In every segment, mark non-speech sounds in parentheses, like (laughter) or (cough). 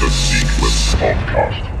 the Seekless Podcast.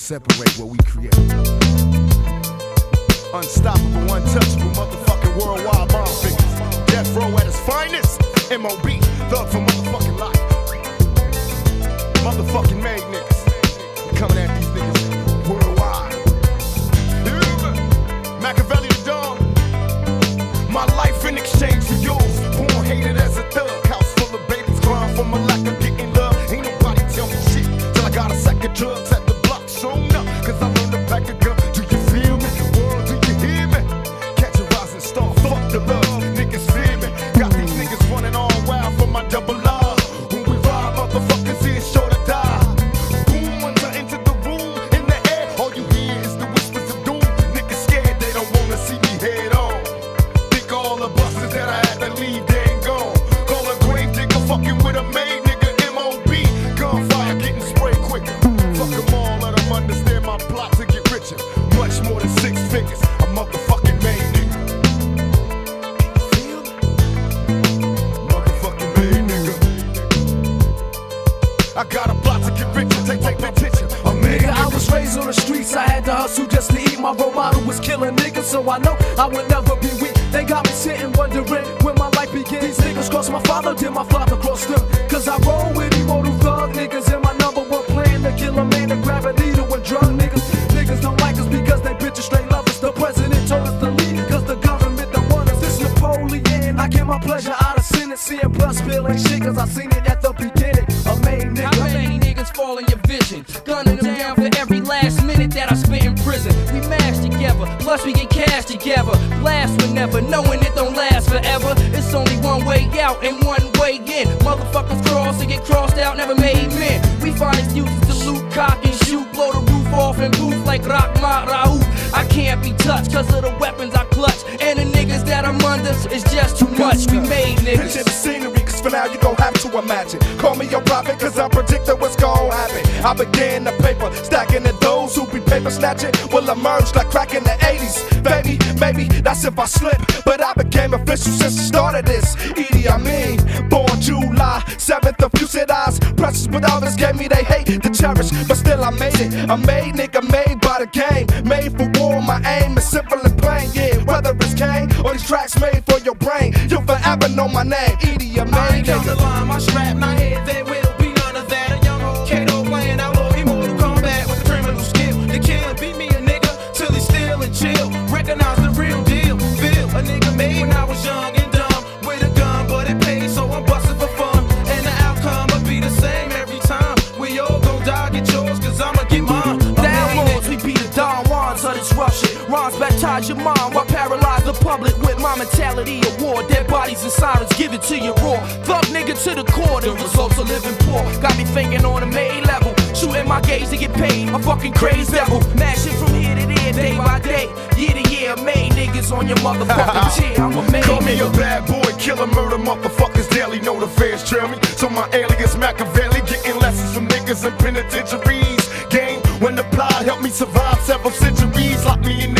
separate what we create. Unstoppable. official since the start of this. Edie, I mean, born July 7th of eyes. Precious with others gave me they hate to cherish, but still I made it. I made nigga made by the game, made for war. My aim is simple and plain. Yeah, whether it's Kane or these tracks made for your brain, you'll forever know my name. Edie, I mean, I ain't nigga. the line, my strap, my head, they will. paralyze your mind. Why paralyze the public with my mentality of war? Dead bodies and sirens give it to you raw. Thug nigga to the core, the results of living poor. Got me thinking on a May level. Shooting my gaze to get paid. I'm fucking crazy devil. Mashing from here to there, day by day. Year to year, May niggas on your motherfucking (laughs) chair. I'm a May. Call me nigga. a bad boy, killer, murder motherfuckers daily. Know the fans trail me. So my alias Machiavelli, getting lessons from niggas in penitentiaries. Game when the plot helped me survive several centuries. Lock me in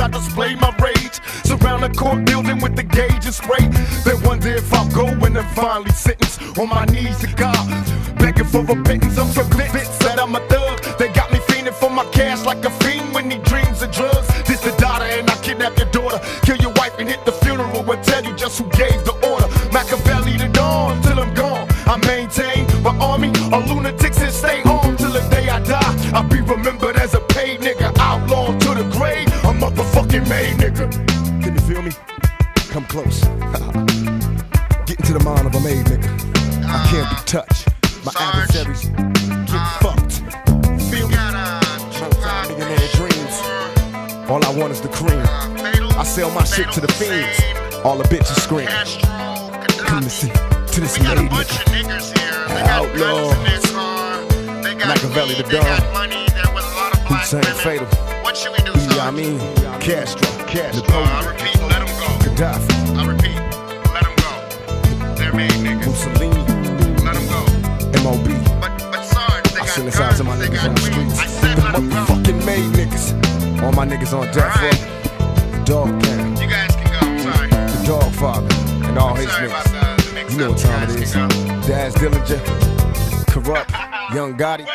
I display my rage. Surround the court building with the gauges great. They wonder if I'm going and finally sentenced on my knees to God. Begging for repentance, I'm so convinced that I'm a thug. They got me fiending for my cash like a fiend when he dreams of drugs. This the daughter, and I kidnap your daughter. Kill your wife and hit the funeral and tell you just who gave the order. Machiavelli to dawn till I'm gone. I maintain my army, a close. (laughs) Get into the mind of a made nigga. I can't be touched. My Sarge. adversaries get uh, fucked. Feel me? Millionaire dreams. All I want is the cream. I sell my shit to the fiends. All the bitches scream. Come to to this made nigga. Outlaw. Machiavelli the dog. Hussein Fatal. What should we do? Yeah, I mean, Castro, Castro. Napoleon. Gaddafi. I repeat, let him go. They're made niggas. Mussolini. Let him go. MOB. But, but Sarge, they I got guns, they niggas got on the streets. I said let him go. Fucking made niggas. All my niggas on death right. Dog down. You guys can go, I'm sorry. The dog father and all I'm his niggas. You know what time it is. Daz Dillinger, Kurupt, (laughs) Young Gotti.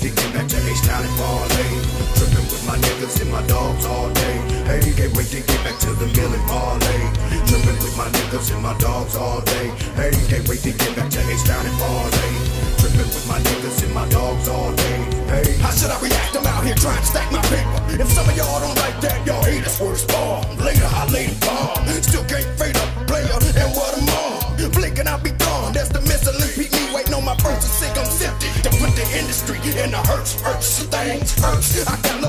to get back to H-Town and parlay. Tripping with my niggas and my dogs all day. Hey, can't wait to get back to the mill and parlay. Tripping with my niggas and my dogs all day. first. I got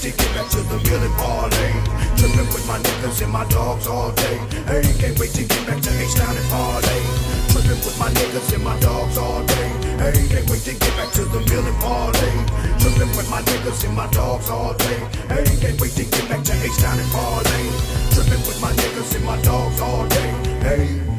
To get back to the mill and parlay. Tripping with my niggas and my dogs all day. Hey, can't wait to get back to H-Town and parlay. Tripping with my niggas and my dogs all day. Hey, can't wait to get back to the mill and parlay. Tripping with my niggas and my dogs all day. Hey, can't wait to get back to H-Town and parlay. Tripping with my niggas and my dogs all day. Hey.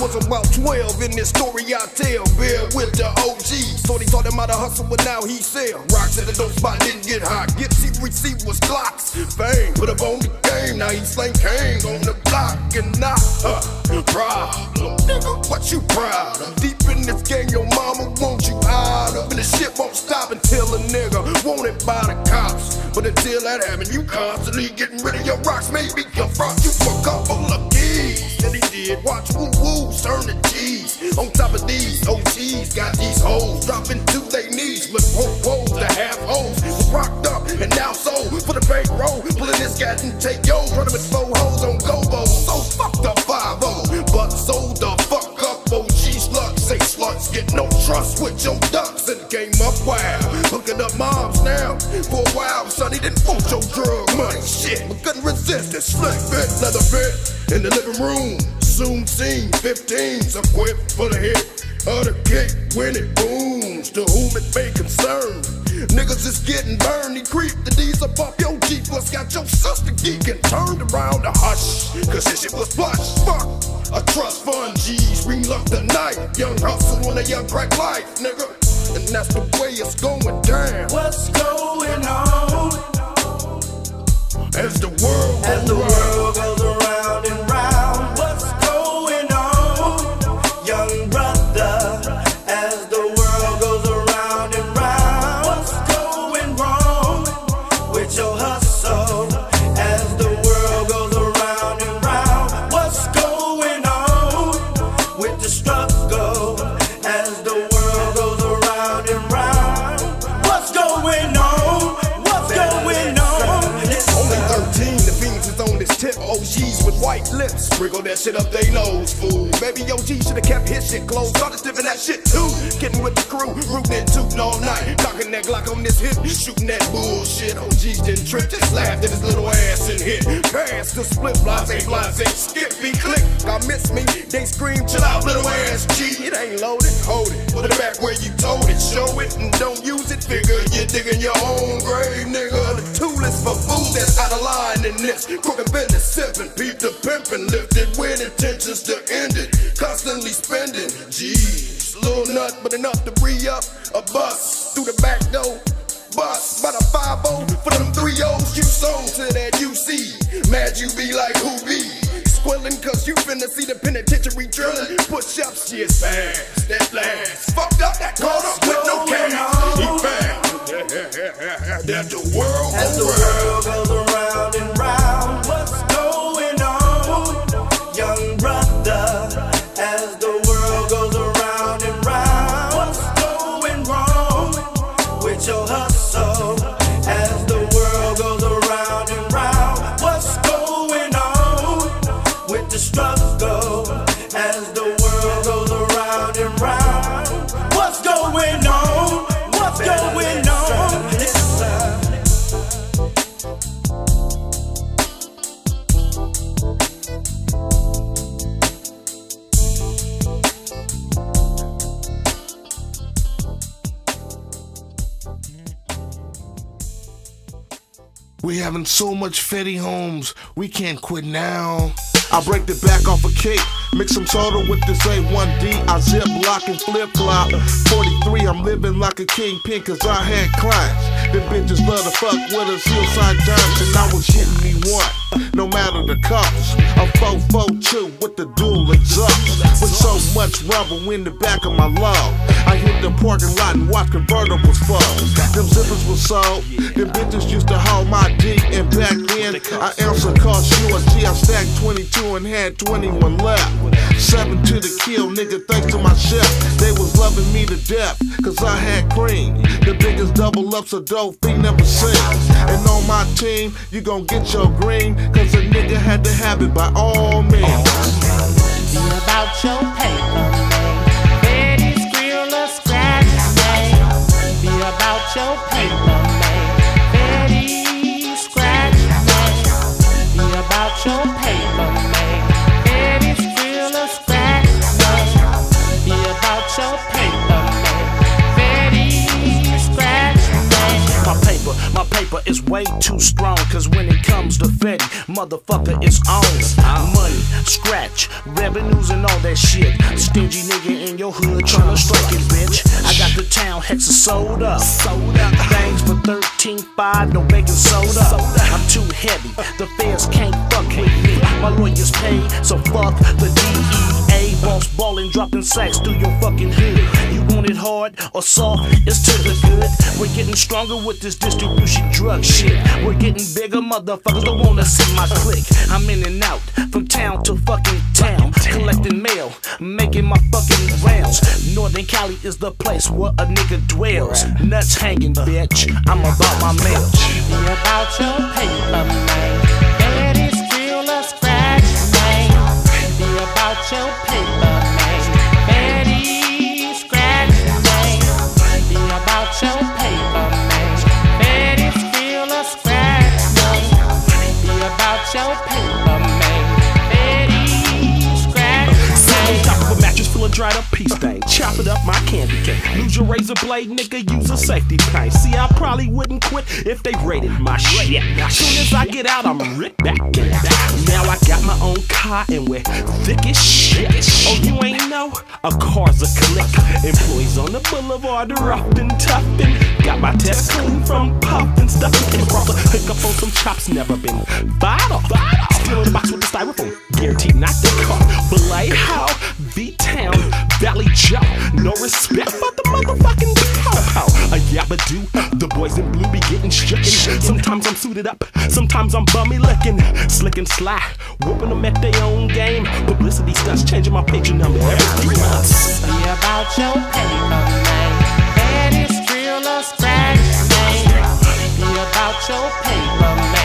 Was about 12 in this story I tell. Bear with the OG. So they taught him how to hustle, but now he sell. Rocks at the dope spot, didn't get. Gifts he received was clocks. Fame, put up on the game. Now he slang king on the block and not a problem. Nigga, what you proud of? Deep in this game, your mama want you out of. And the shit won't stop until a nigga wanted by the cops. But until that happen, you constantly getting rid of your rocks. Maybe your front, you for a couple of. That he did. Watch woo woo turn to G's. On top of these, OGs got these hoes dropping to their knees with whoa whoa the half hoes. Rocked up and now sold for the bank roll. Pulling this cat and take yo, running with four hoes on Gobo. So fuck the 5 but so the fuck up. OG sluts say sluts get no trust with your ducks and came up wild. Hooking up moms now for a while, sonny didn't want your drug money. Shit, but couldn't resist it. Slick fit, leather fit in the living room. Soon seen 15s equipped for the hit of the kick when it booms. To whom it may concern. Niggas is getting burned. He creep the D's up off your Jeep. Plus got your sister geeking. Turned around to hush. Cause this shit was plush. Fuck. A trust fund G's. Relock the night. Young hustle on a young crack life, nigga. And that's the way it's going down. What's going on As the world as the world goes around shit up they nose, Maybe OG should've kept his shit closed. Started sniffing that shit too. Getting with the crew, rootin' and tootin' all night. Knocking that Glock on this hip, shooting that bullshit. OGs didn't trip, just laughed at his little ass and hit. Pass the split, blase, blase, skippy, click. I miss me, they scream, chill out, little ass G. It ain't loaded, hold it. Put it back where you told it, show it, and don't use it. Figure you're digging your own grave, nigga. The tool is for fools that's out of line in this. Crooked business, sipping, peep the pimpin', lifted with intentions to end it. Constantly spending, G's. Little nut, but enough to free up a bus through the back door. Bus, by the 5 for them three O's you sold to that UC. Mad you be like who be? Squilling cause you finna see the penitentiary drilling. Push up shit fast, that last. Fucked up, that caught up with no cash. He found that the world As the go round. world goes around so much Fetty homes, we can't quit now. I break the back off a cake, mix some soda with this A1D. I zip, lock, and flip flop. 43, I'm living like a kingpin cause I had clients. The bitches love to fuck with us, hillside dimes, and I was getting me one, no matter the cost. A 442 with the dual exhaust. With so much rubber in the back of my log. I hit the parking lot and watch convertibles fall. Them zippers were sold, them bitches used to haul my D, and back then, I ounce of cost you a G. I stacked 22 and had 21 left. Seven to the kill, nigga, thanks to my chef. They was loving me to death, cause I had cream. The biggest double ups of dope fiend never seen. And on my team, you gon' get your green, cause a nigga had to have it by all means. Be about your paper. Betty's grill or scratch. Be about your paper, way too strong. Cause when it comes to Fetty, motherfucker, it's on. Money, scratch, revenues, and all that shit. Stingy nigga in your hood tryna strike it, bitch. I got the town hexa sold up. Things for 13.5, no baking soda. I'm too heavy, the feds can't fuck. My lawyers pay, so fuck the DEA. Boss ballin', dropping sacks through your fucking hood. You want it hard or soft? It's to the good. We're getting stronger with this distribution drug shit. We're getting bigger, motherfuckers don't wanna see my click. I'm in and out, from town to fucking town, collecting mail, making my fucking rounds. Northern Cali is the place where a nigga dwells. Nuts hanging, bitch. I'm about my mail. Be about your paper, man. About of a mattress full of dried up pea stain. Chop it up my candy cane. Lose your razor blade, nigga, use a safety pin. See, I probably wouldn't quit if they raided my shit. Soon as I get out, I'm right back in. Now I got my own car and we're thick as shit. Oh, you ain't know? A car's a click. Employees on the boulevard are often toughin'. Got my test clean from puffin' across a hiccup on some chops, never been vital. Still in the box with the styrofoam. Guaranteed not the car. Belay how? V-Town, Valley Joe. No respect for the motherfucking pow. A yabba do. The boys in blue be getting shooken. Sometimes I'm suited up, sometimes I'm bummy looking. Slick and sly, whooping them at their own game. Publicity stunts changing my page number every three months. Be about your paper, man. Betty's grill or scratch, man. Be about your paper, man.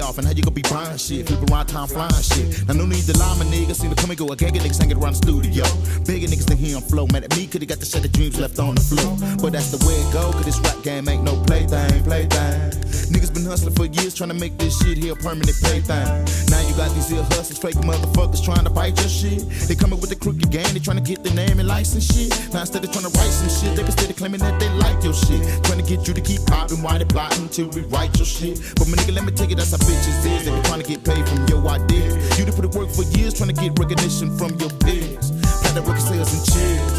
Off, and how you gonna be buying shit? Flip around time flying shit. Now no need to lie, my niggas. See the come and go. I can't get niggas hanging around the studio. Bigger niggas than on flow. Mad at me, he got the set of dreams left on the floor. But that's the way it go, cause this rap game ain't no plaything, plaything. Niggas been hustling for years trying to make this shit here a permanent plaything. Now you got these here hustlers, fake motherfuckers trying to bite your shit. They coming with the crooked game, they trying to get the name and license shit. Now instead of trying to write some shit, they instead of claiming that they like your shit. Trying to get you to keep popping while they plotting to rewrite your shit. But my nigga, let me tell you that's how bitches is. They be trying to get paid from your ideas. You done put in work for years trying to get recognition from your peers. Got the record sales and cheers.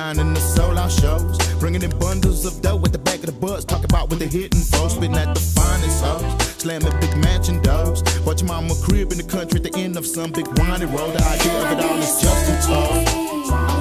Headlining the soul out shows. Bringing in bundles of dough at the back of the bus. Talk about what they hitting folks. Spitting at the finest hoes. Slamming big mansion doors. Watch mama crib in the country at the end of some big winding road. The idea of it all is just too tough.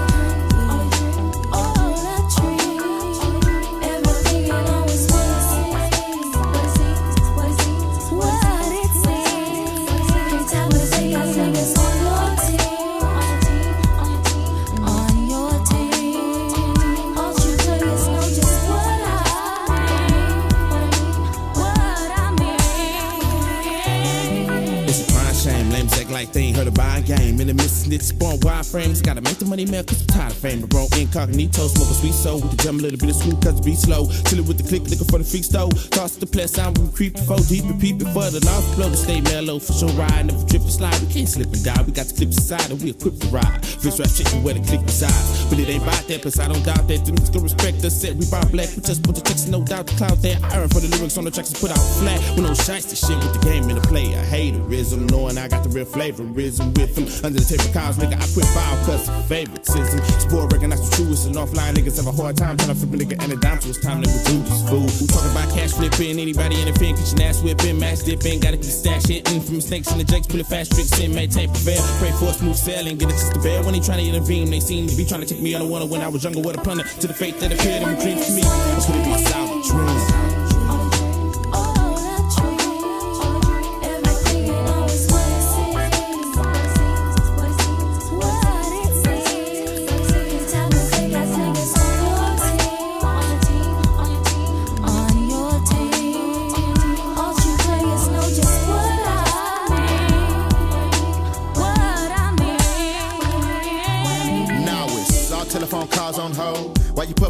tem. Heard a game. In the midst snitch spawn wide frames, gotta make the money mail, cause I'm tired of fame. Bro, incognito, smoke a sweet soul with the jam, a little bit of scoop, cause be slow. Chillin' with the click, looking for the freak stove. Toss the plus sound, we creep four deep and peep for the long flow stay mellow. For sure, ride, never trip and slide. We can't slip and die, we got the clips inside and we equipped to ride. Fist rap chicken where the click resides. But it ain't about that, plus I don't doubt that. The niggas gon' respect us, set we buy black. We just put the text, no doubt the cloud there. Iron for the lyrics on the tracks is put out flat. With no shites, the shit with the game in the play. I haterism, knowing I got the real flavor. real flavorism with them. Under the table cars, nigga, I quit foul cause favoritism. Sport recognize the truest and offline niggas have a hard time trying to flip a nigga and a dime, so it's time we do this fool. Who talking about cash flipping, anybody in the fin, kitchen ass whipping, match dipping, gotta keep stash hitting mm, from snakes and the jakes, pull it fast tricks in, maintain prevail. Pray for a smooth sailing, get it to bear when they trying to intervene. They seem to be trying to take me on a one when I was younger with a punter to the fate that appeared in my dreams to me. Or could it be a sour dream?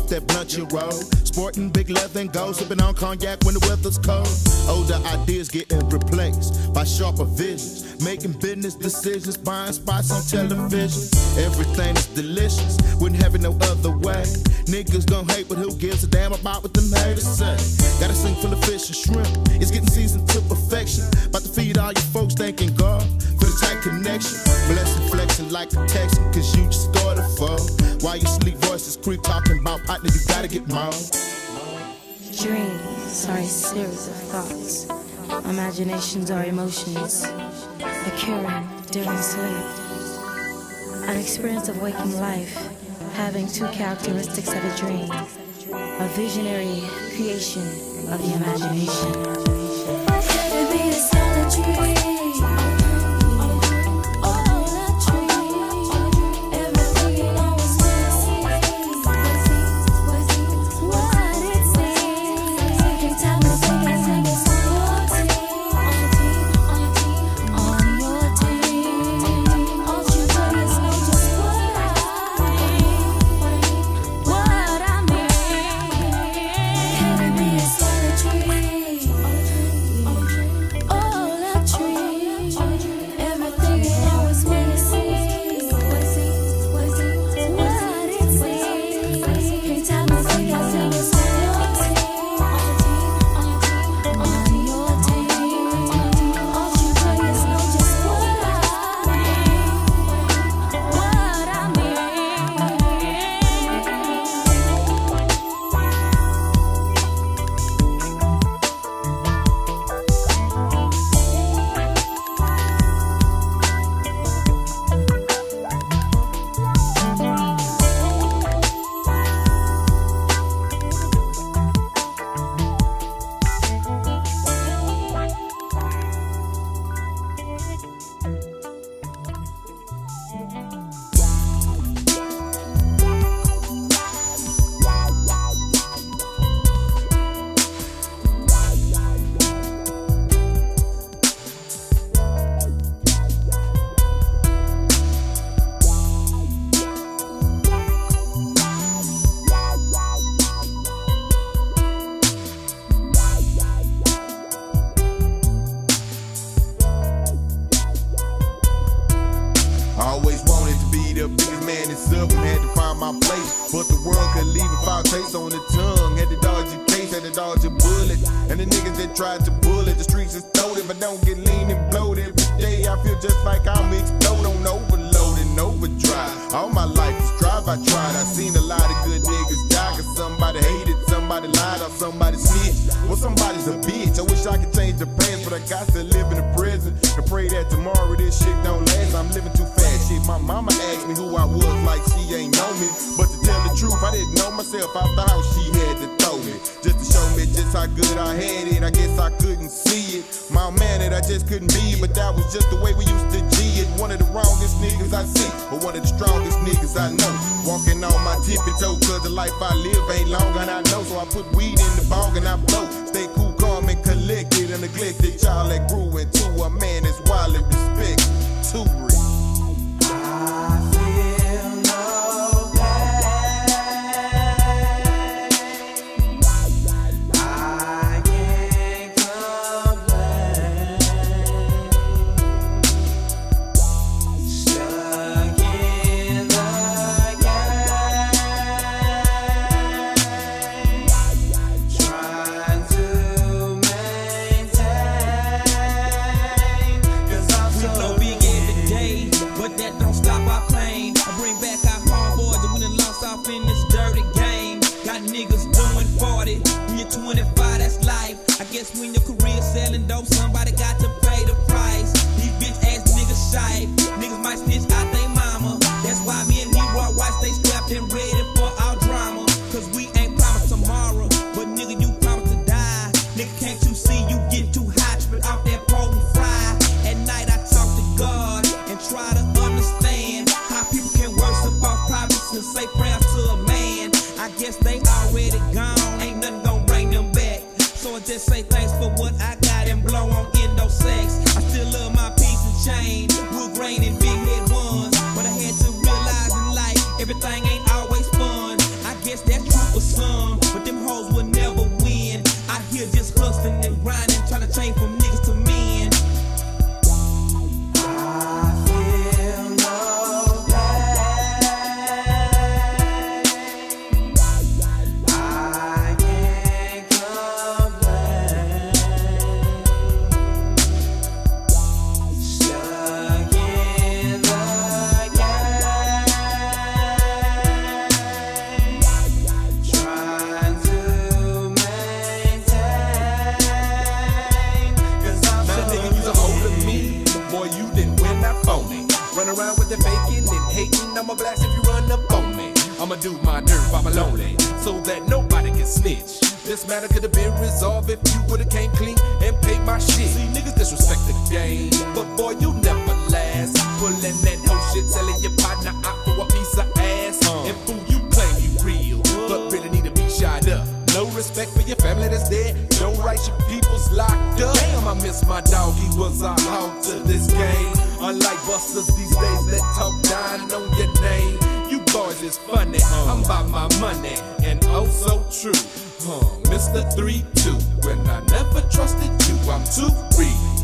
That blunt you roll. Sporting big leather and gold. Sipping on cognac when the weather's cold. Older ideas getting replaced by sharper visions. Making business decisions. Buying spots on television. Everything is delicious. Wouldn't have it no other way. Niggas gon' hate, but who gives a damn about what them haters say? Got a sink full of fish and shrimp. It's getting seasoned to perfection. About to feed all you folks thanking God connection. Blessing, flexing like a Texan, cause you just started for. While you sleep, voices creep talking about partner, you gotta get more. Dreams are a series of thoughts. Imaginations are emotions occurring during sleep. An experience of waking life having two characteristics of a dream. A visionary creation of the imagination. Man in Southern, had to find my place. But the world could leave a foul taste on the tongue. Had to dodge a case, had to dodge a bullet. And the niggas that tried to bullet, the streets is stolen. But don't get lean and bloated. Every day I feel just like I'm explode on overload and overdrive. All my life is drive, I tried. I seen a lot of good niggas die. Cause somebody hated, somebody lied, or somebody snitched. Well, somebody's a bitch. I wish I could change the past, but I got to live in the present. To pray that tomorrow this shit don't last. I'm living too fast. Shit, my mama asked me who I was, like she ain't know me. But to tell the truth, I didn't know myself out the house. She had to throw me just to show me just how good I had it. I guess I couldn't see it. My man that I just couldn't be, but that was just the way we used to One of the wrongest niggas I see, but one of the strongest niggas I know. Walking on my tippy toe, cause the life I live ain't long and I know. So I put weed in the bong and I blow. Stay cool, calm, and collected. A neglected child that grew into a man that's wildly respect. Too true. Huh, Mr. 3-2. When I never trusted you, I'm too free.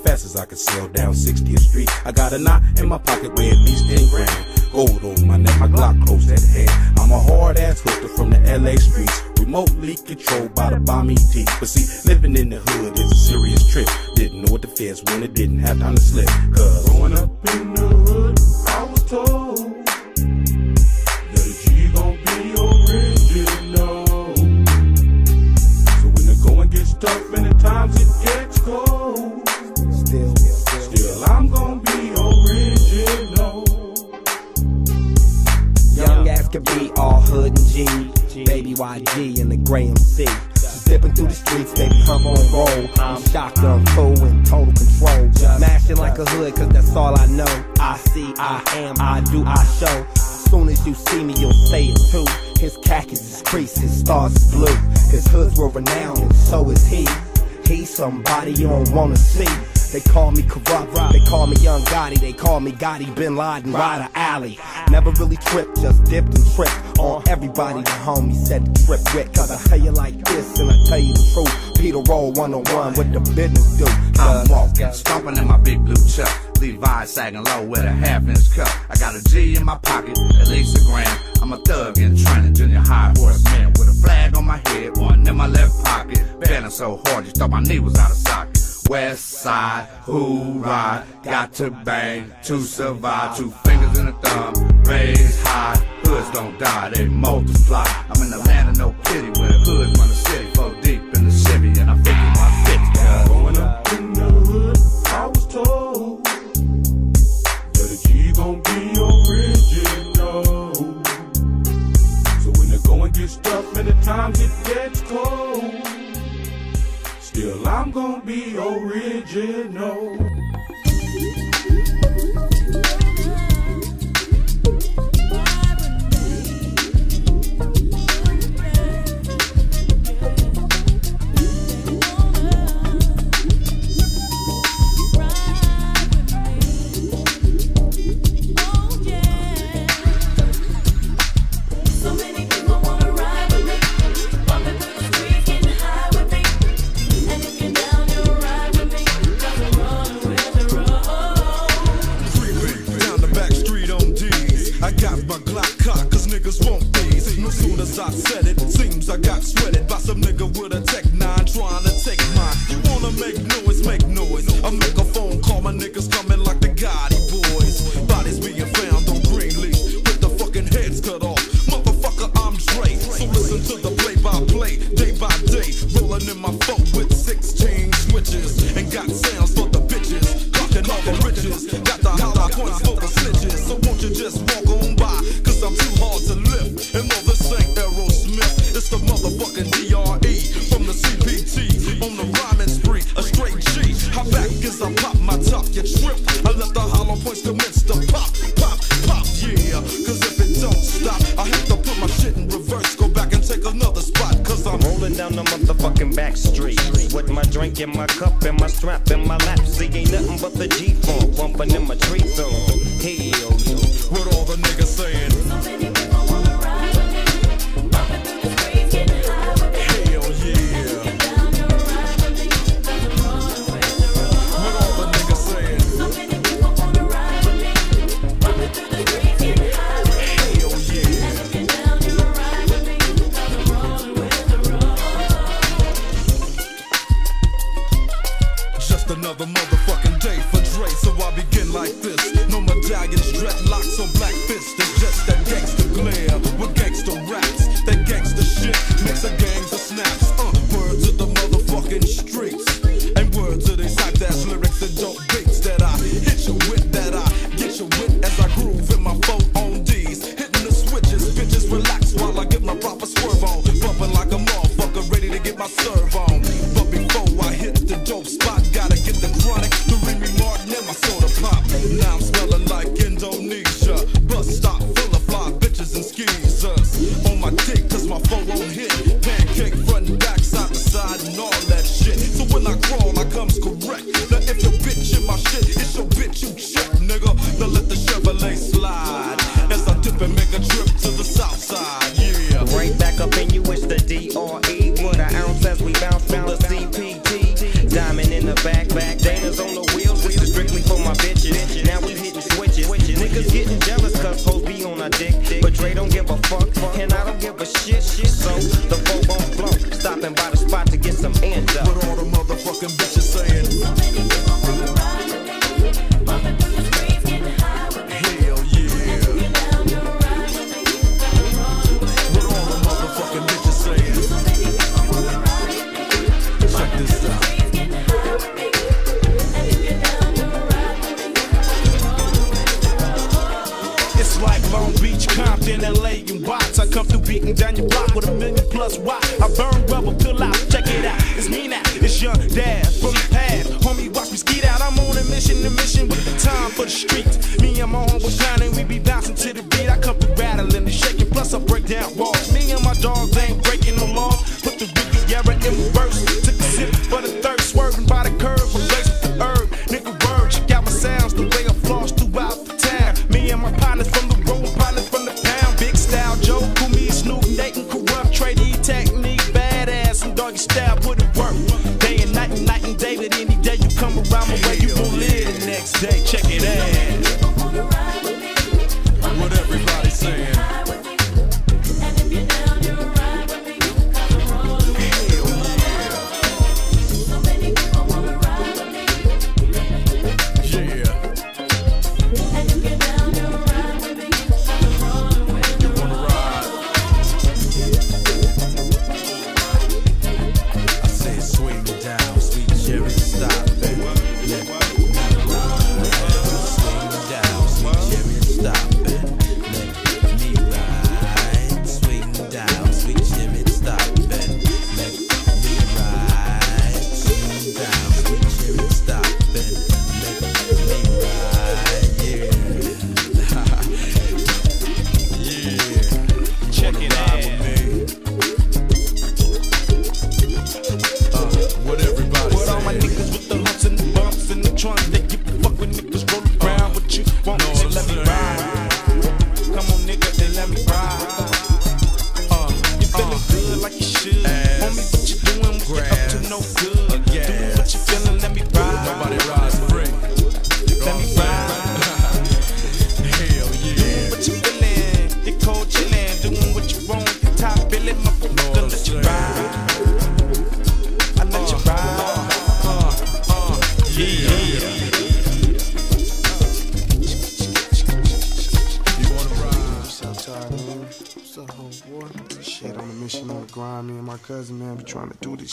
Fast as I can sail down 60th Street. I got a knot in my pocket where at least 10 grand. Gold on my neck, my Glock close at hand. I'm a hard ass hooker from the LA streets. Remotely controlled by the bomb ET. But see, living in the hood is a serious trip. Didn't know what the feds wanted, didn't have time to slip. Cause growing up in the hood, I was told YG and the Graham C. Dipping through the streets, baby, hump on roll. I'm shotgun, full in total control. Mashing like a hood, cause that's all I know. I see, I am, I do, I show. Soon as you see me, you'll say it too. His khakis is creased, his stars is blue. His hoods were renowned, and so is he. He's somebody you don't wanna see. They call me Kurupt, they call me Young Gotti, they call me Gotti Bin Laden, Rider Alley. Never really tripped, just dipped and tripped on everybody the homie said the trip with. Cause I tell you like this and I tell you the truth. Peter Roll 101, what the business do. I'm walking, stomping in my big blue chuck. Levi sagging low with a half inch cup. I got a G in my pocket, at least a gram. I'm a thug in training, junior high horseman with a flag on my head, one in my left pocket. Bending so hard, you thought my knee was out of socket. West side, who ride? Got to bang to survive. Two fingers in a thumb, raise high. Hoods don't die, they multiply. I'm in the land of no pity where the hoods run the city. Original. So million plus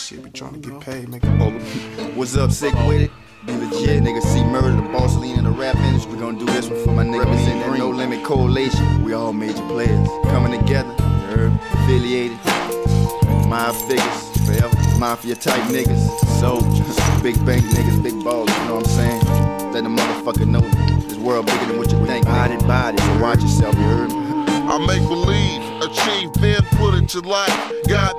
shit. Be trying to get paid, make it. (laughs) What's up, Sick Wid It? Be legit, nigga. C-Murder, the boss lean in the rap industry. We gonna do this one for my nigga. Represent that no limit coalition. We all major players coming together. you heard? Affiliated. My figures forever. Mafia type niggas. Soldiers. Big bank niggas, big balls. You know what I'm saying? Let the motherfucker know this world bigger than what you think. Body, body. So watch yourself. You heard? I make believe, achieve, then put it to life. Got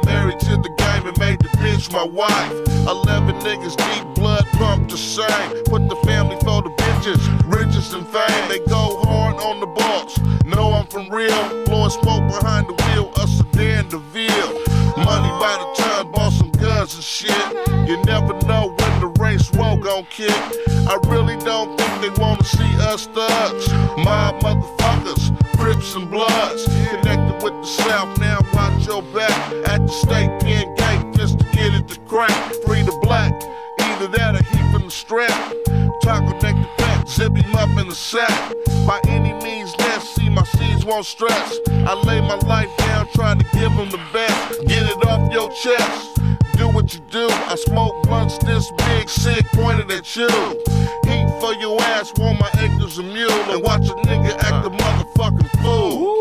bitch my wife. Eleven niggas deep, blood pumped the same. Put the family for the bitches, riches and fame. They go hard on the boss. Know I'm from real, blowing smoke behind the wheel, a sedan DeVille. Money by the time, bought some guns and shit. You never know when the race war gon' kick. I really don't think they wanna see us thugs. My motherfuckers, zip him up in the sack. By any means necessary, my seeds won't stress. I lay my life down trying to give them the best. Get it off your chest. Do what you do. I smoke blunts this big, sick, pointed at you. Heat for your ass, want my acres a mule, and watch a nigga act a motherfucking fool.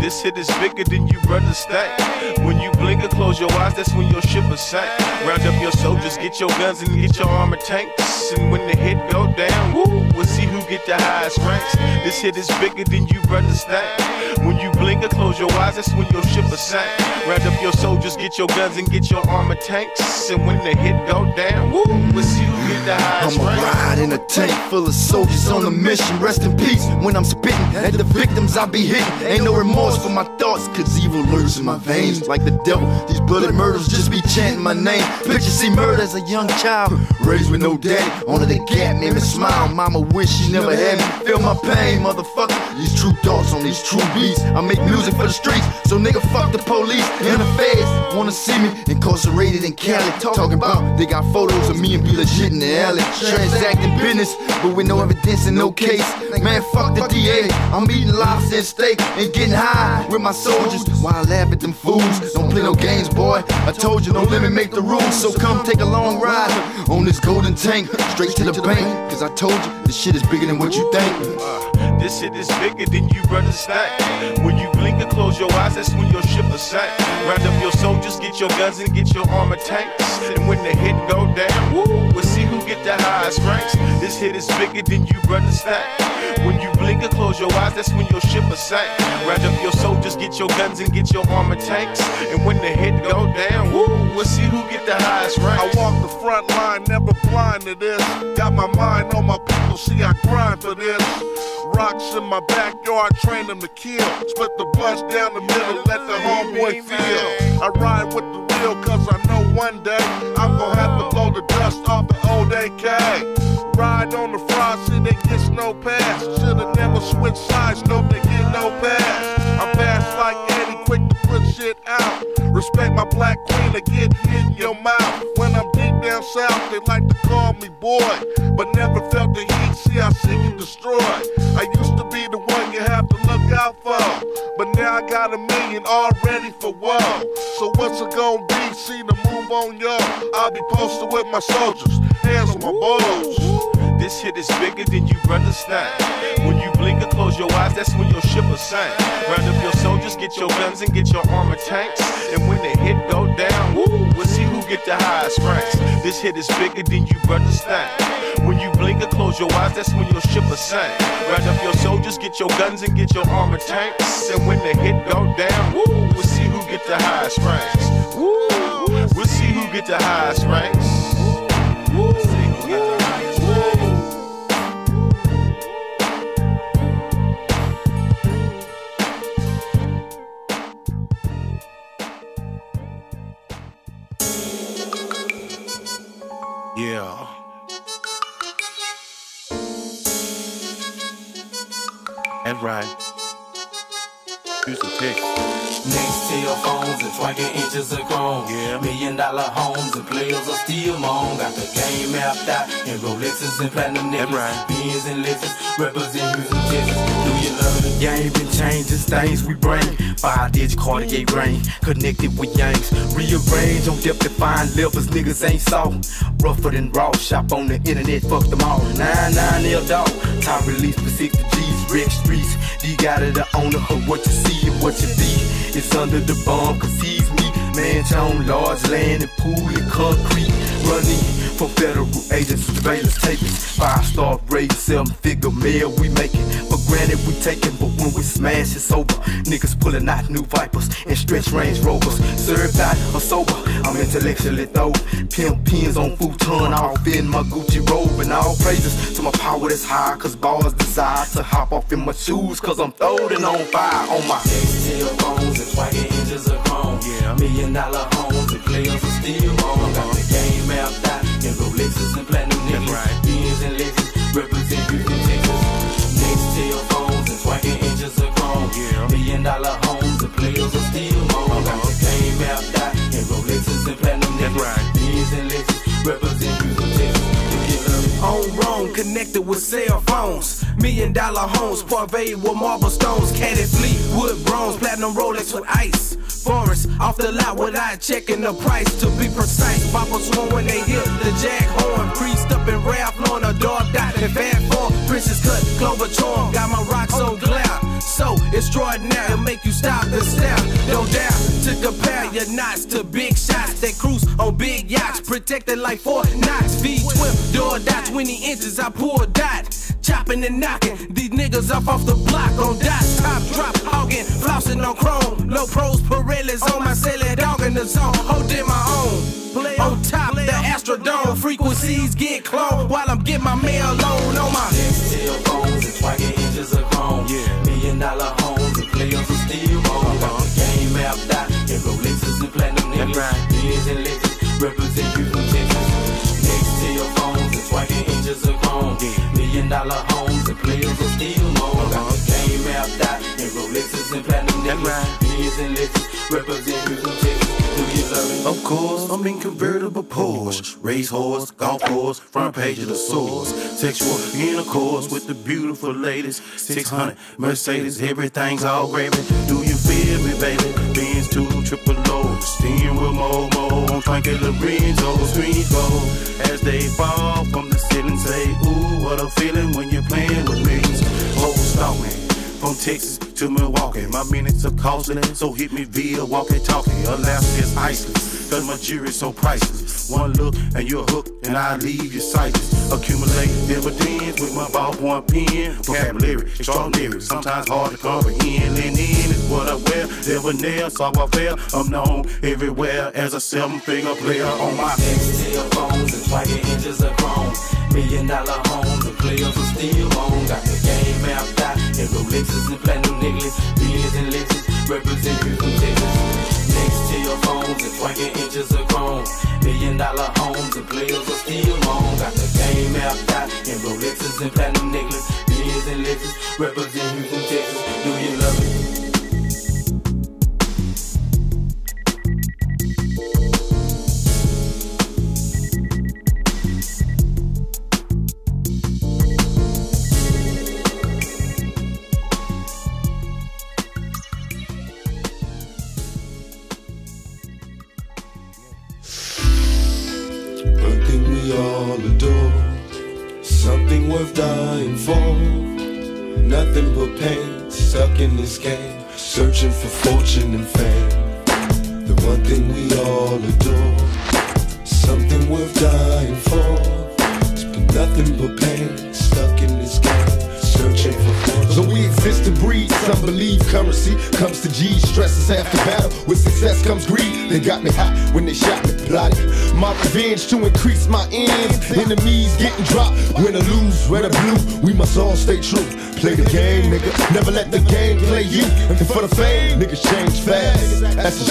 This hit is bigger than you brother stack. When you blink or close your eyes, that's when your ship is sank. Round up your soldiers, get your guns and get your armor tanks. And when the hit go down, woo, we'll see who get the highest ranks. This hit is bigger than you brother stack. When you blink or close your eyes, that's when your ship is sank. Round up your soldiers, get your guns and get your armor tanks. And when the hit go down, woo, we'll see who get the highest I'ma ride in a tank full of soldiers on a mission. Rest in peace when I'm spitting at the victims I be hitting. Ain't no remorse for my thoughts, cause evil lurks in my veins. Like the devil, these bloody murders just be chanting my name. Picture C-Murder as a young child, Raised with no daddy, only the gap made me smile. Mama wish she never had me. Feel my pain, motherfucker. These true thoughts on these true beats. I make music for the streets, so nigga fuck the police and the feds. Wanna see me incarcerated in Cali. Talking about they got photos of me and B-Legit in the alley. Transacting business, but with no evidence and no case. Man, fuck the DA. I'm eating lobster and steak and getting high with my soldiers. While I laugh at them fools. Don't play no games, boy. I told you, no limit make the rules. So come take a long ride on this golden tank. Straight to the bank. Cause I told you, this shit is bigger than what you think. Uh, this shit is bigger than you understand. When you blink and close your eyes, that's when your ship is sank. Round up your soldiers, get your guns and get your armor tanks. And when the hit go down, woo, we'll see who get the highest ranks. This hit is bigger than you understand. When you blink and close your eyes, that's when your ship is sank. Round up your soldiers, get your guns and get your armor tanks. And when the hit go down, woo, we'll see who get the highest rank. I walk the front line, never blind to this. Got my mind on my people, see I grind for this. Rocks in my backyard, train them to kill. Split the blunts down the middle, let the homeboy feel. I ride with the real, cause I know one day I'm gonna have to blow the dust off the old AK. Ride on the fraud, see they get no pass. Should've never switched sides, no they get no pass. I'm fast like Eddie, quick to put shit out. Respect my black queen to get in your mouth. When I'm deep down south, they like to call me boy. But never felt the heat, see I seek you destroy. I used to be the one you have to look out for. But now I got a million all ready for war. So what's it gonna be? See the move on y'all. I'll be posted with my soldiers, hands on my balls. This shit is bigger than you understand. When you blink and close your eyes, that's when your ship will sink. Round up your soldiers, get your guns and get your armor tanks. And when the hit go down, woo, we'll see who get the highest ranks. This hit is bigger than you understand. When you blink and close your eyes, that's when your ship will sink. Round up your soldiers, get your guns and get your armor tanks. And when the hit go down, woo, we'll see who get the highest ranks. Woo, we'll see who get the highest ranks. Woo, Right. the Texas. Your phones and twanking inches of chrome. Yeah. Million dollar homes and players are still moan. Got the game mapped out in Rolexes and platinum necklaces. Right. Benz and Lexus represent Houston, Texas. Do you love the Game been changing, things we bring. Five digit Cartier ring, connected with yanks. Rearrange on depth to find levels, niggas ain't soft. Rougher than raw, shop on the internet, fuck them all. 99 L dog, top release specific to G's, Rex Streets. You got it, the owner of what you see and what you be. It's under the bomb, me. Mansion, large land and pool and concrete. Running for federal agents, surveillance tapings. Five star rating, seven figure mail we making. For granted we taking, but when we smash it's over. Niggas pulling out new vipers and stretch range rovers. Served out or sober, I'm intellectually throw. Pimp pins on futon, off in my Gucci robe. And all praises to my power that's high, cause bars desire to hop off in my shoes, cause I'm throwing on fire on my chrome. Yeah. Million dollar homes and players are still on. Got the game mapped out in Rolexes and platinum niggas. Right. Benz and Lexus represent Houston, Texas. Next to your phones and twanking inches of chrome. Yeah. Million dollar connected with cell phones. Million dollar homes, parvade with marble stones. Caddy fleet, wood bronze, platinum Rolex with ice. Forest off the lot without checking the price. To be precise, Papa sworn when they hit the jack horn. Priest up in Ralph Lauren, a dog dot and fat form. Princess cut, clover charm. Got my rocks on glare. So extraordinary, it'll make you stop and stare. No doubt to compare your knots to big shots. that cruise on big yachts, protected like Fort Knox. V12, door dot 20 inches, I pour dot. Chopping and knocking these niggas up off the block on dots. Top drop, hogging, flossing on chrome. Low pros, Pirellis on my celly, dog in the zone, holding my own. On top, the Astrodome frequencies get cloned while I'm getting my mail loan on my. And on. Yeah. Million dollar homes and players are still on. Got the game mapped out and Rolexes and platinum niggas. Beers and liquors represent Houston, Texas. Next to your phones and swaggy inches of chrome. Yeah. Million dollar homes and players are still on. Got the uh-huh. game mapped out and Rolexes and platinum niggas. Beers and liquors represent Houston, Texas. Of course, I'm in convertible Porsche, race horse, golf course, front page of the source. Sexual intercourse with the beautiful ladies. 600 Mercedes, everything's all gravy. Do you feel me, baby? Benz two triple O, steering wheel mo mo, on twinkle Lorenzo, screens go as they fall from the ceiling. Say, ooh, what a feeling when you're playing with me. Oh, stalk me. From Texas to Milwaukee, my minutes are costly, so hit me via walkie talkie. Alaska is iceless, cause my jury's so priceless. One look and you're hooked, and I leave you sightless. Accumulate dividends with my ballpoint pen. Vocabulary extraordinary, sometimes hard to comprehend. Lean in is what I wear, never nail, so I fair. I'm known everywhere as a seven finger player on my Steel phones and 20 inches of chrome. Million dollar homes the players are still on. Got the game mapped Rolexes and platinum necklace. Benz and Lexus represent Houston, Texas. Next to your phones and 20 inches of chrome. Million dollar homes and players are still on. Got the game mapped out in Rolexes and platinum necklace. Benz and Lexus represent Houston, Texas. Do you love it?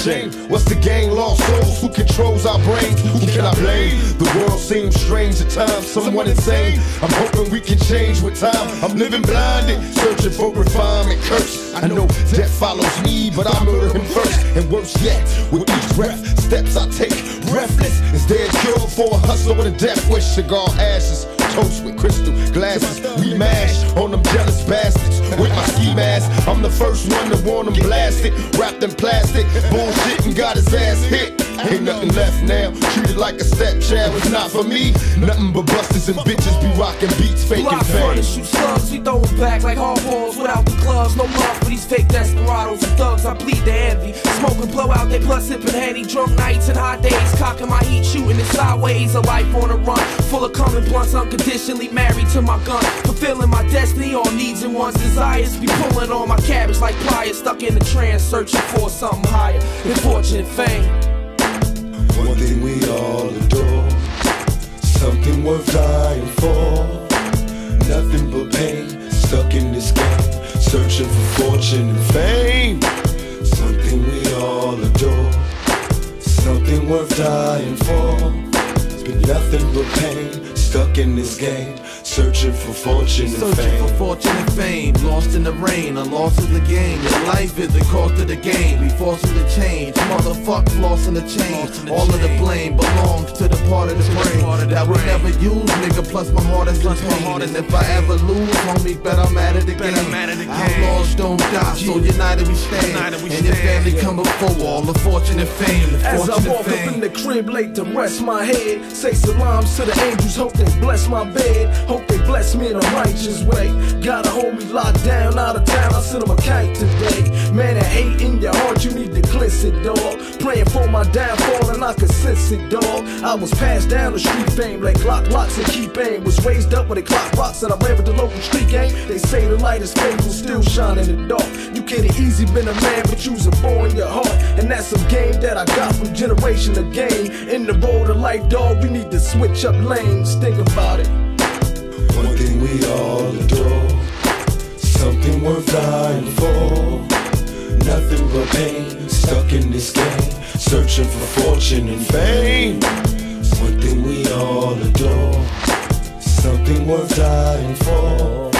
Shame. What's the game? Lost souls. Who controls our brains? Who can I blame? The world seems strange at times. Someone insane. I'm hoping we can change with time. I'm living blinded, searching for refinement. Curse. I know death follows me, but I murder him first. And worse yet, with each breath, steps I take, breathless. Is there a cure for a hustle with a death wish? Cigar ashes, toast with crystal glasses. We mash on them jealous bastards with my ski mask. I'm the first one to warn them blasted, wrapped in plastic. Ass hit. Nothing left now. Treated like a stepchild. It's not for me. Nothing but busters and bitches be rocking beats, faking Block fame. shoot slugs, we throw 'em back like hardballs without the gloves. No love for these fake desperados and thugs. I bleed the envy. Smoking blow out they plus sipping handy. Drunk nights and hot days, cocking my heat, shooting it sideways. A life on a run, full of coming blunts, unconditionally married to my gun. Fulfilling my destiny, all needs and wants, desires. Be pulling on my cabbage like pliers, stuck in the trance, searching for something higher. than fortune and fame. One thing we all adore, something worth dying for. Nothing but pain, stuck in this game, searching for fortune and fame. Something we all adore, something worth dying for. Been nothing but pain, stuck in this game, searching for fortune and Searching for fame. fortune and fame, lost in the rain, a loss of the game. Life is the cost of the game. We forcing the change, motherfuck, flossing the change. All of the blame belongs to the part of the brain that we never use, nigga. Plus my heart is in pain, and if I ever lose, homie, bet I'm at it again. Outlaws don't die, so united we stand, and your family come before all the fortune and fame. As I walk up in the crib late to rest my head, say salams to the angels, hope they bless my bed, hope they bless me in a righteous way. Gotta hold me locked down, out of town, I send them a kite today. Man, that hate in your heart, you need to it, dog. Praying for my downfall, and I can sense it, dog. I was passed down the street fame like Glock locks and keep aim. Was raised up with a clock rocks that I ran with the local street gang. They say the light is faithful, still shine in the dark. You can't easy been a man, but you's a boy in your heart. And that's some game that I got from generation to game. In the road of life, dog, we need to switch up lanes. Think about it. One thing we all adore, something worth dying for. Nothing but pain, stuck in this game, searching for fortune and fame. One thing we all adore, something worth dying for.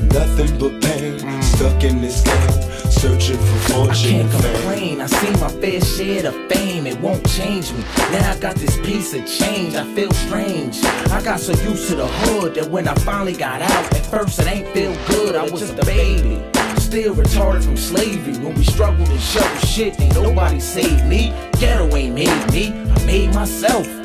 Nothing but pain, stuck in this game, searching for I fortune can't complain. I see my fair share of fame. It won't change me. Now I got this piece of change. I feel strange. I got so used to the hood that when I finally got out, at first it ain't feel good. I was just a baby. Still retarded from slavery. When we struggled and shoveled shit, ain't nobody saved me. Ghetto ain't made me. I made myself.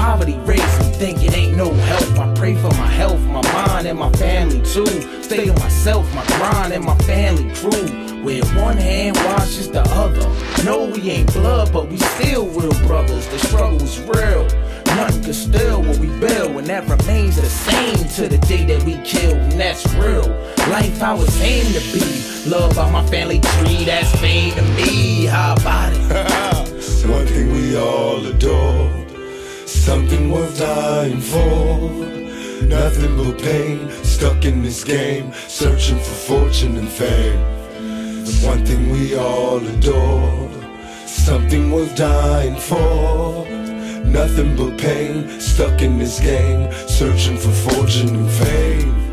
Poverty raised me, it ain't no help. I pray for my health, my mind, and my family too. Stay to myself, my grind, and my family crew. Where one hand washes the other. No, we ain't blood, but we still real brothers. The struggle is real. Nothing can steal what we build, and that remains the same to the day that we kill, and that's real. Life I was aimed to be. Love by my family tree, that's fame to me. How about it? (laughs) One thing we all adore, something worth dying for. Nothing but pain, stuck in this game, searching for fortune and fame. The One thing we all adore, something worth dying for. Nothing but pain, stuck in this game, searching for fortune and fame.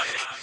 Music,